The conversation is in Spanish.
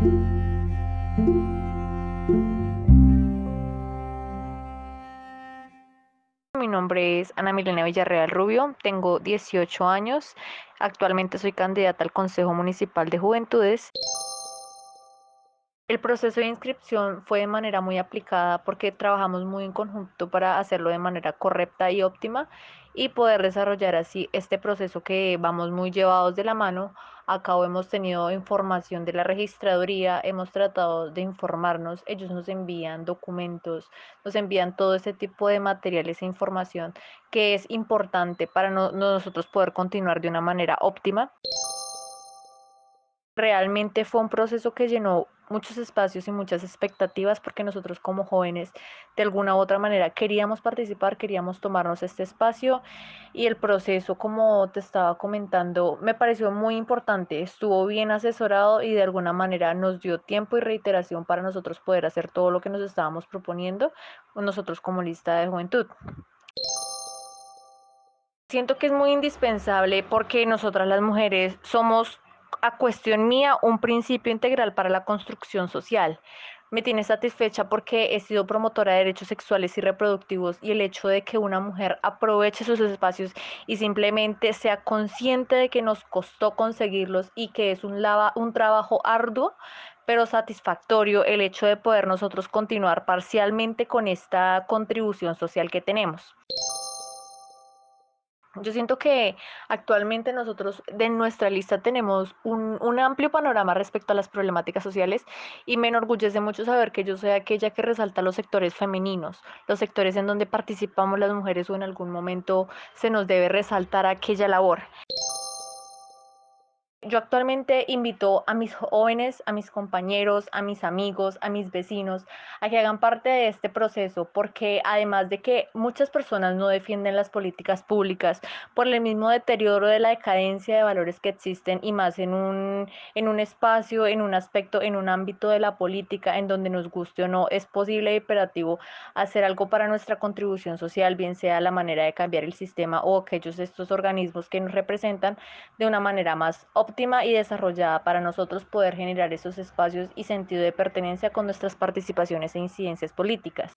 Mi nombre es Ana Milena Villarreal Rubio, tengo 18 años, actualmente soy candidata al Consejo Municipal de Juventudes. El proceso de inscripción fue de manera muy aplicada porque trabajamos muy en conjunto para hacerlo de manera correcta y óptima y poder desarrollar así este proceso que vamos muy llevados de la mano Acá hemos tenido información de la registraduría, hemos tratado de informarnos, ellos nos envían documentos, nos envían todo ese tipo de materiales e información que es importante para nosotros poder continuar de una manera óptima. Realmente fue un proceso que llenó muchos espacios y muchas expectativas porque nosotros como jóvenes de alguna u otra manera queríamos participar, queríamos tomarnos este espacio y el proceso, como te estaba comentando, me pareció muy importante, estuvo bien asesorado y de alguna manera nos dio tiempo y reiteración para nosotros poder hacer todo lo que nos estábamos proponiendo nosotros como lista de juventud. Siento que es muy indispensable porque nosotras las mujeres somos a cuestión mía un principio integral para la construcción social. Me tiene satisfecha porque he sido promotora de derechos sexuales y reproductivos y el hecho de que una mujer aproveche sus espacios y simplemente sea consciente de que nos costó conseguirlos y que es un, un trabajo arduo pero satisfactorio el hecho de poder nosotros continuar parcialmente con esta contribución social que tenemos. Yo siento que actualmente nosotros de nuestra lista tenemos un, un, amplio panorama respecto a las problemáticas sociales y me enorgullece mucho saber que yo soy aquella que resalta los sectores femeninos, los sectores en donde participamos las mujeres o en algún momento se nos debe resaltar aquella labor. Yo actualmente invito a mis jóvenes, a mis compañeros, a mis amigos, a mis vecinos a que hagan parte de este proceso porque además de que muchas personas no defienden las políticas públicas por el mismo deterioro de la decadencia de valores que existen y más en un, en un espacio, en un aspecto, en un ámbito de la política en donde nos guste o no, es posible y imperativo hacer algo para nuestra contribución social, bien sea la manera de cambiar el sistema o aquellos estos organismos que nos representan de una manera más óptima y desarrollada para nosotros poder generar esos espacios y sentido de pertenencia con nuestras participaciones e incidencias políticas.